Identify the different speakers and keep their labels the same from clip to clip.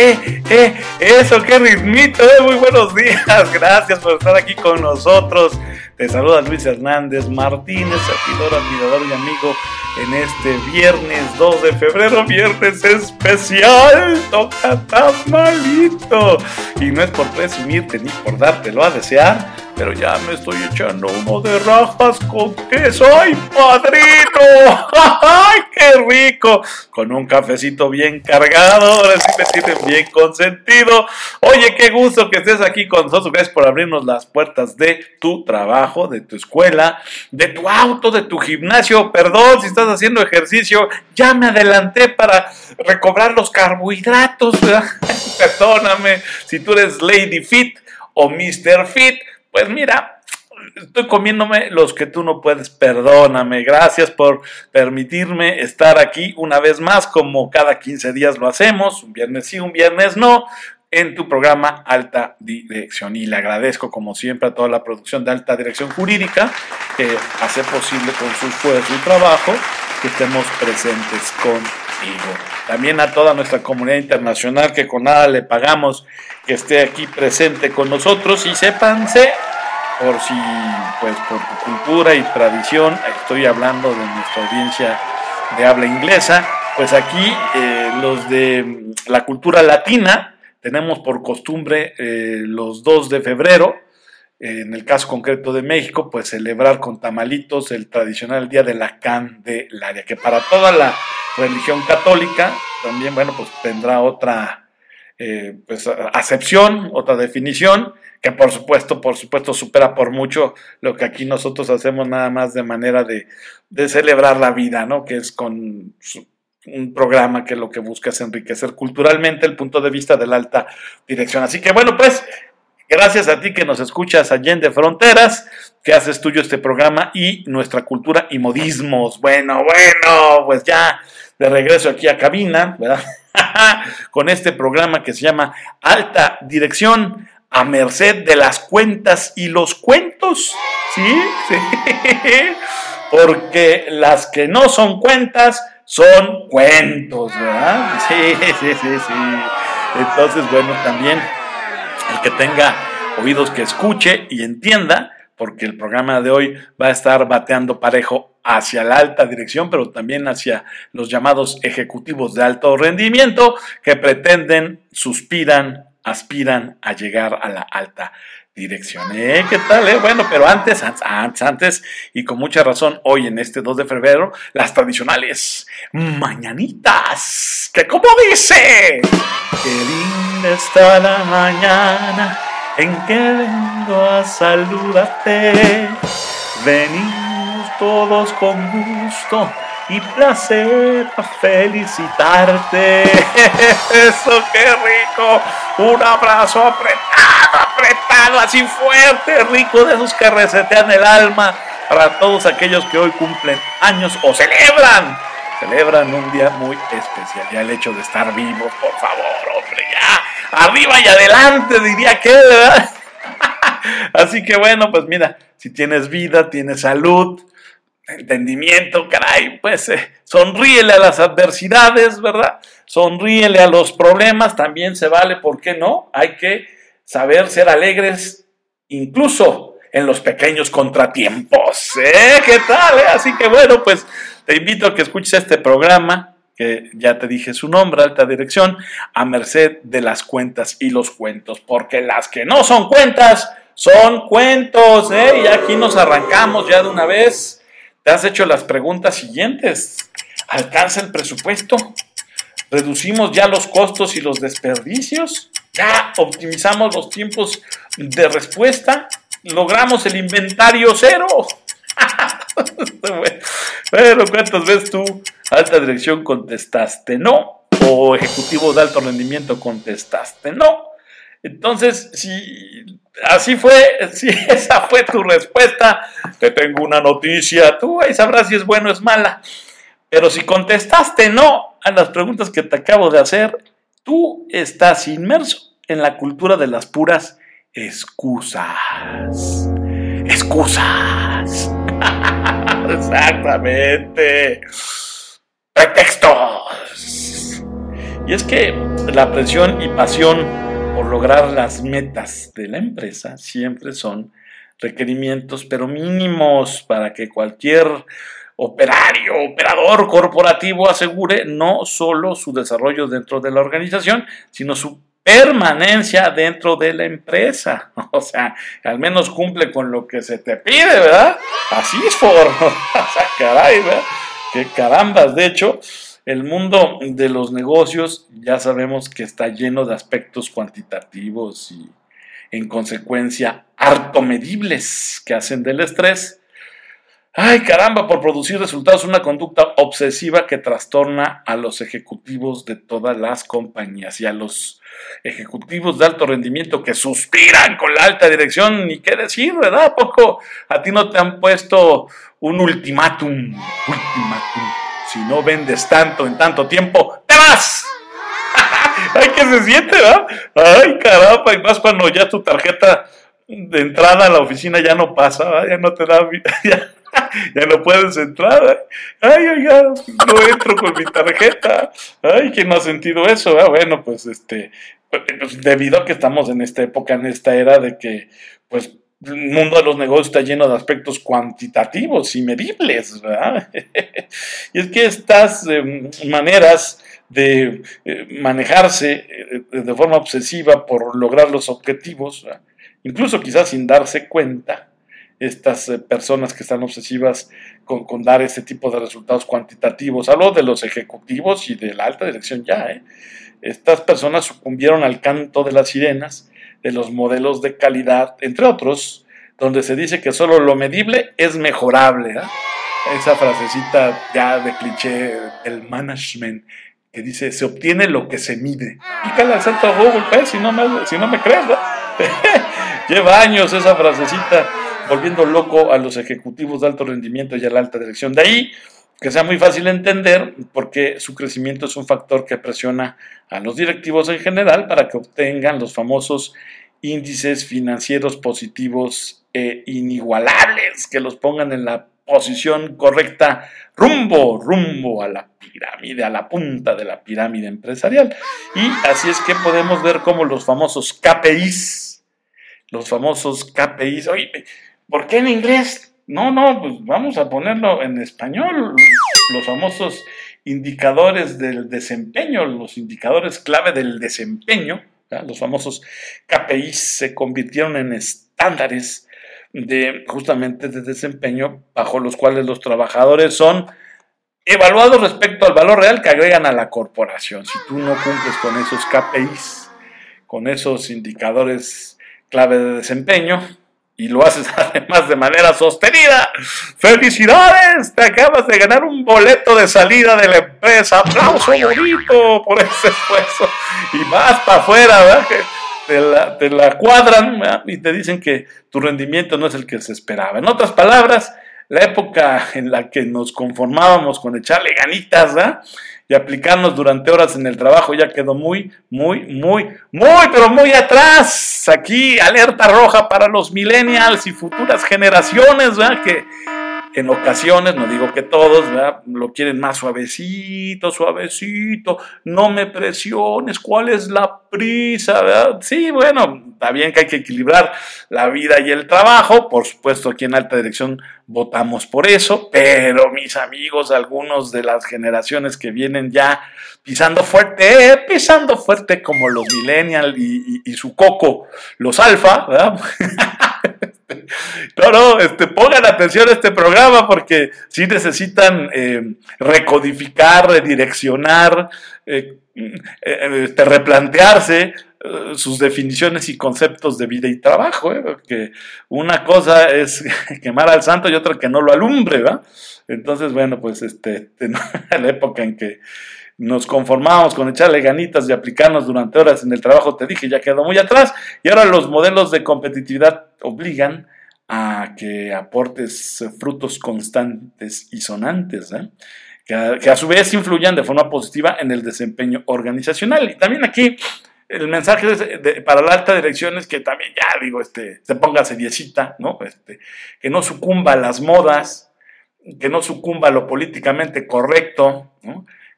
Speaker 1: eh, eh, eso, qué ritmito, eh, muy buenos días, gracias por estar aquí con nosotros. Te saluda Luis Hernández Martínez, servidor, admirador y amigo en este viernes 2 de febrero, viernes especial, toca tan malito. Y no es por presumirte ni por dártelo a desear, pero ya me estoy echando uno de rajas con queso. ¡Ay, padrino! ¡Ay, qué rico! Con un cafecito bien cargado, ahora sí me tienen bien consentido. Oye, qué gusto que estés aquí con nosotros. Gracias por abrirnos las puertas de tu trabajo, de tu escuela, de tu auto, de tu gimnasio. Perdón si estás haciendo ejercicio, ya me adelanté para recobrar los carbohidratos. Perdóname si tú eres Lady Fit o Mr. Fit pues mira, estoy comiéndome los que tú no puedes, perdóname. Gracias por permitirme estar aquí una vez más, como cada 15 días lo hacemos, un viernes sí, un viernes no, en tu programa Alta Dirección. Y le agradezco, como siempre, a toda la producción de Alta Dirección Jurídica que hace posible con su esfuerzo y trabajo que estemos presentes También a toda nuestra comunidad internacional que con nada le pagamos que esté aquí presente con nosotros. Y sépanse por si, pues por tu cultura y tradición, estoy hablando de nuestra audiencia de habla inglesa, pues aquí eh, los de la cultura latina tenemos por costumbre eh, los 2 de febrero, en el caso concreto de México, pues celebrar con tamalitos el tradicional Día de la Candelaria, que para toda la religión católica también, bueno, pues tendrá otra eh, pues, acepción, otra definición, que por supuesto, por supuesto supera por mucho lo que aquí nosotros hacemos nada más de manera de, celebrar la vida, ¿no? Que es con un programa que lo que busca es enriquecer culturalmente el punto de vista de la alta dirección. Así que bueno, pues gracias a ti que nos escuchas Allende Fronteras, que haces tuyo este programa y nuestra cultura y modismos. Bueno, bueno, pues ya de regreso aquí a cabina, ¿verdad? con este programa que se llama Alta Dirección a merced de las cuentas y los cuentos. ¿Sí? sí. Porque las que no son cuentas son cuentos, ¿verdad? Sí, sí, sí, sí. Entonces, bueno, también el que tenga oídos que escuche y entienda, porque el programa de hoy va a estar bateando parejo hacia la alta dirección, pero también hacia los llamados ejecutivos de alto rendimiento que pretenden, suspiran, aspiran a llegar a la alta dirección. ¿Eh? ¿Qué tal? Eh? Bueno, pero antes, antes, antes, y con mucha razón, hoy en este 2 de febrero, las tradicionales mañanitas. ¿Que cómo dice? Qué linda está la mañana en que vengo a saludarte. Venid todos con gusto y placer a felicitarte. Eso, qué rico. Un abrazo apretado, así fuerte, rico, de esos que resetean el alma para todos aquellos que hoy cumplen años o celebran. Celebran un día muy especial. Ya el hecho de estar vivos, por favor, hombre, ya. Arriba y adelante, diría que, Así que bueno, pues mira, si tienes vida, tienes salud, entendimiento, caray, pues eh, sonríele a las adversidades, ¿verdad? Sonríele a los problemas, también se vale, ¿por qué no? Hay que saber ser alegres incluso en los pequeños contratiempos, ¿eh? ¿Qué tal? Eh? Así que bueno, pues te invito a que escuches este programa, que ya te dije su nombre, alta dirección, a merced de las cuentas y los cuentos, porque las que no son cuentas son cuentos, ¿eh? Y aquí nos arrancamos ya de una vez te has hecho las preguntas siguientes. ¿Alcanza el presupuesto? ¿Reducimos ya los costos y los desperdicios? ¿Ya optimizamos los tiempos de respuesta? ¿Logramos el inventario cero? bueno, ¿cuántas veces tú, alta dirección, contestaste no? ¿O ejecutivo de alto rendimiento contestaste no? Entonces, si así fue, si esa fue tu respuesta, te tengo una noticia, tú ahí sabrás si es bueno o es mala. Pero si contestaste no a las preguntas que te acabo de hacer, tú estás inmerso en la cultura de las puras excusas. Excusas. Exactamente. Pretextos. Y es que la presión y pasión por lograr las metas de la empresa siempre son requerimientos, pero mínimos para que cualquier operario, operador corporativo asegure no solo su desarrollo dentro de la organización, sino su permanencia dentro de la empresa. O sea, al menos cumple con lo que se te pide, ¿verdad? Así es por... o sea, caray, ¿verdad? Qué carambas. De hecho, el mundo de los negocios ya sabemos que está lleno de aspectos cuantitativos y en consecuencia harto medibles que hacen del estrés Ay, caramba, por producir resultados, una conducta obsesiva que trastorna a los ejecutivos de todas las compañías y a los ejecutivos de alto rendimiento que suspiran con la alta dirección, ni qué decir, ¿verdad? ¿A poco a ti no te han puesto un ultimátum? Ultimátum. Si no vendes tanto en tanto tiempo, ¡te vas! ¡Ay, qué se siente, ¿verdad? ¡Ay, caramba! Y más cuando ya tu tarjeta de entrada a la oficina ya no pasa, ¿verdad? ya no te da... Ya ya no puedes entrar. Ay, oiga, no entro con mi tarjeta. Ay, ¿quién no ha sentido eso? Ah, bueno, pues este, pues, debido a que estamos en esta época, en esta era de que, pues, el mundo de los negocios está lleno de aspectos cuantitativos y medibles, ¿verdad? y es que estas em, maneras de eh, manejarse eh, de forma obsesiva por lograr los objetivos, incluso quizás sin darse cuenta, estas eh, personas que están obsesivas con, dar este tipo de resultados cuantitativos. Hablo de los ejecutivos y de la alta dirección ya. ¿eh? Estas personas sucumbieron al canto de las sirenas, de los modelos de calidad, entre otros, donde se dice que solo lo medible es mejorable. ¿eh? Esa frasecita ya de cliché del management que dice, se obtiene lo que se mide. Pícale al santo Google, pues, si no me, si no me crees. Lleva años esa frasecita volviendo loco a los ejecutivos de alto rendimiento y a la alta dirección. De ahí que sea muy fácil entender porque su crecimiento es un factor que presiona a los directivos en general para que obtengan los famosos índices financieros positivos e inigualables que los pongan en la posición correcta rumbo, rumbo a la pirámide, a la punta de la pirámide empresarial. Y así es que podemos ver cómo los famosos KPIs, los famosos KPIs, oye, ¿Por qué en inglés? No, no, pues vamos a ponerlo en español. Los famosos indicadores del desempeño, los indicadores clave del desempeño, los famosos KPIs se convirtieron en estándares de justamente de desempeño bajo los cuales los trabajadores son evaluados respecto al valor real que agregan a la corporación. Si tú no cumples con esos KPIs, con esos indicadores clave de desempeño, y lo haces además de manera sostenida. ¡Felicidades! Te acabas de ganar un boleto de salida de la empresa. ¡Aplauso bonito por ese esfuerzo! Y más para afuera, ¿verdad? Que te la, cuadran y te dicen que tu rendimiento no es el que se esperaba. En otras palabras, la época en la que nos conformábamos con echarle ganitas, ¿verdad? Y aplicarnos durante horas en el trabajo ya quedó muy, muy, muy, muy, pero muy atrás. Aquí alerta roja para los millennials y futuras generaciones, ¿verdad? Que en ocasiones, no digo que todos, lo quieren más suavecito, suavecito, no me presiones, ¿cuál es la prisa? ¿verdad? Sí, bueno, está bien que hay que equilibrar la vida y el trabajo, por supuesto aquí en Alta Dirección votamos por eso, pero mis amigos, algunos de las generaciones que vienen ya pisando fuerte, pisando fuerte como los millennials y, y su coco, los alfa, ¿verdad? No, no, este, pongan atención a este programa porque sí necesitan eh, recodificar, redireccionar, eh, eh, este, replantearse sus definiciones y conceptos de vida y trabajo, porque una cosa es quemar al santo y otra que no lo alumbre, ¿verdad? Entonces, bueno, pues este, en la época en que nos conformábamos con echarle ganitas y aplicarnos durante horas en el trabajo, te dije, ya quedó muy atrás, y ahora los modelos de competitividad obligan a que aportes frutos constantes y sonantes, ¿eh? que, a, su vez influyan de forma positiva en el desempeño organizacional. Y también aquí el mensaje para la alta dirección es que también, ya digo, este, se ponga seriecita, ¿no? Este, que no sucumba a las modas, que no sucumba a lo políticamente correcto,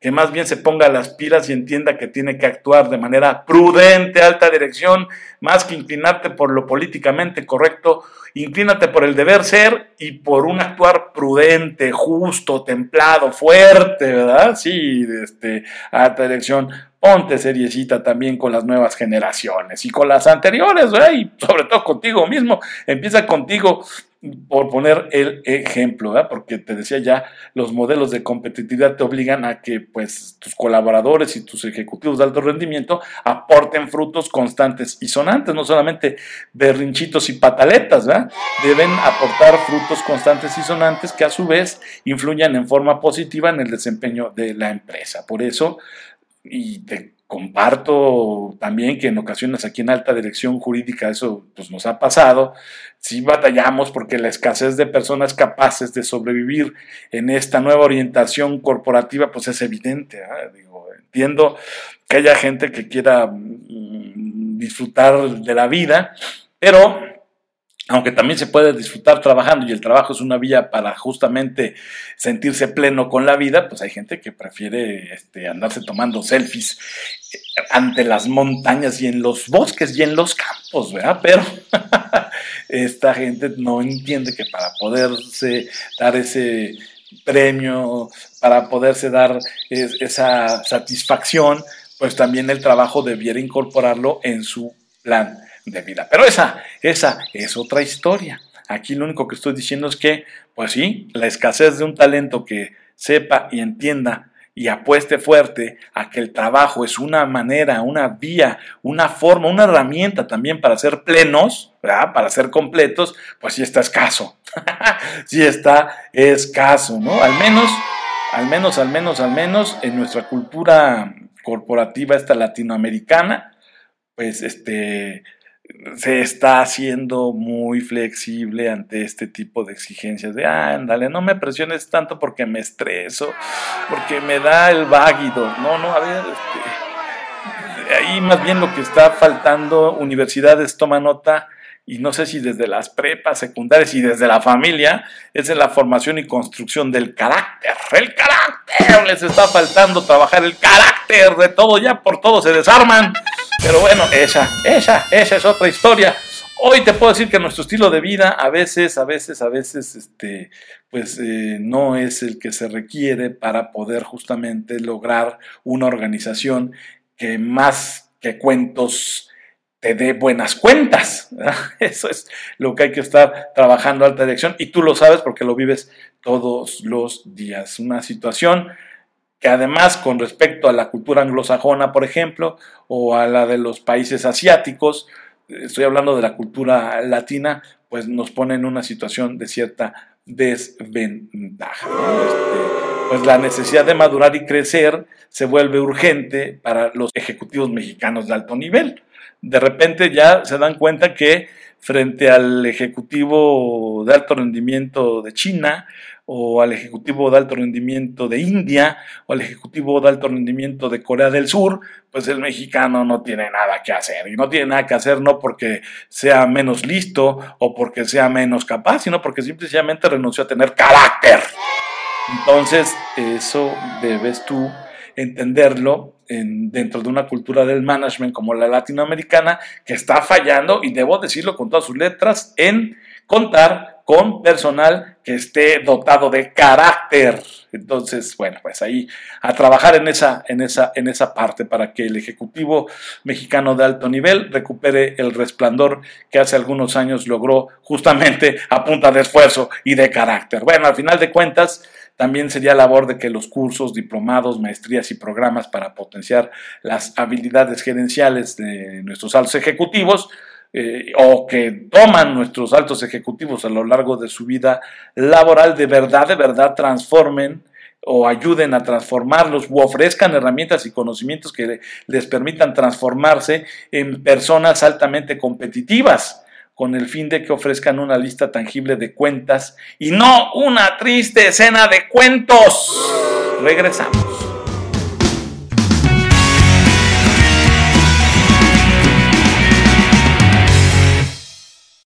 Speaker 1: que más bien se ponga las pilas y entienda que tiene que actuar de manera prudente, alta dirección, más que inclinarte por lo políticamente correcto, inclínate por el deber ser y por un actuar prudente, justo, templado, fuerte, ¿verdad? Sí, este, alta dirección, ponte seriecita también con las nuevas generaciones y con las anteriores, ¿verdad? Y sobre todo contigo mismo, empieza contigo por poner el ejemplo, ¿verdad? porque te decía ya, los modelos de competitividad te obligan a que pues, tus colaboradores y tus ejecutivos de alto rendimiento aporten frutos constantes y sonantes, no solamente berrinchitos y pataletas, ¿verdad? deben aportar frutos constantes y sonantes que a su vez influyan en forma positiva en el desempeño de la empresa. Por eso, y te comparto también que en ocasiones aquí en alta dirección jurídica eso pues, nos ha pasado, sí batallamos porque la escasez de personas capaces de sobrevivir en esta nueva orientación corporativa pues es evidente. ¿ah? Digo, entiendo que haya gente que quiera mm, disfrutar de la vida, pero aunque también se puede disfrutar trabajando y el trabajo es una vía para justamente sentirse pleno con la vida, pues hay gente que prefiere este, andarse tomando selfies eh, ante las montañas y en los bosques y en los campos, ¿verdad? Pero esta gente no entiende que para poderse dar ese premio, para poderse dar esa satisfacción, pues también el trabajo debiera incorporarlo en su plan de vida. Pero esa, esa es otra historia. Aquí lo único que estoy diciendo es que, pues sí, la escasez de un talento que sepa y entienda y apueste fuerte a que el trabajo es una manera, una vía, una forma, una herramienta también para ser plenos, ¿verdad? para ser completos, pues sí está escaso. sí está escaso, ¿no? Al menos, al menos, al menos, al menos en nuestra cultura corporativa esta latinoamericana, pues este se está haciendo muy flexible ante este tipo de exigencias de, ándale, no me presiones tanto porque me estreso, porque me da el váguido. No, no, a ver, este, ahí más bien lo que está faltando, universidades toma nota, y no sé si desde las prepas secundarias y desde la familia, es en la formación y construcción del carácter. El carácter, les está faltando trabajar el carácter de todo, ya por todo se desarman. Pero bueno, esa, esa, esa es otra historia. Hoy te puedo decir que nuestro estilo de vida a veces, a veces, a veces, este, pues eh, no es el que se requiere para poder justamente lograr una organización que más que cuentos te dé buenas cuentas. Eso es lo que hay que estar trabajando alta dirección y tú lo sabes porque lo vives todos los días. Una situación que además con respecto a la cultura anglosajona, por ejemplo, o a la de los países asiáticos, estoy hablando de la cultura latina, pues nos pone en una situación de cierta desventaja. Este, pues la necesidad de madurar y crecer se vuelve urgente para los ejecutivos mexicanos de alto nivel. De repente ya se dan cuenta que frente al ejecutivo de alto rendimiento de China o al ejecutivo de alto rendimiento de India o al ejecutivo de alto rendimiento de Corea del Sur, pues el mexicano no tiene nada que hacer. Y no tiene nada que hacer no porque sea menos listo o porque sea menos capaz, sino porque simplemente renunció a tener carácter. Entonces, eso debes tú entenderlo dentro de una cultura del management como la latinoamericana, que está fallando, y debo decirlo con todas sus letras, en contar con personal que esté dotado de carácter. Entonces, bueno, pues ahí a trabajar en esa, en esa, en esa parte para que el Ejecutivo mexicano de alto nivel recupere el resplandor que hace algunos años logró justamente a punta de esfuerzo y de carácter. Bueno, al final de cuentas, también sería labor de que los cursos, diplomados, maestrías y programas para potenciar las habilidades gerenciales de nuestros altos ejecutivos eh, o que toman nuestros altos ejecutivos a lo largo de su vida laboral, de verdad, de verdad transformen o ayuden a transformarlos u ofrezcan herramientas y conocimientos que les permitan transformarse en personas altamente competitivas con el fin de que ofrezcan una lista tangible de cuentas y no una triste escena de cuentos. Regresamos.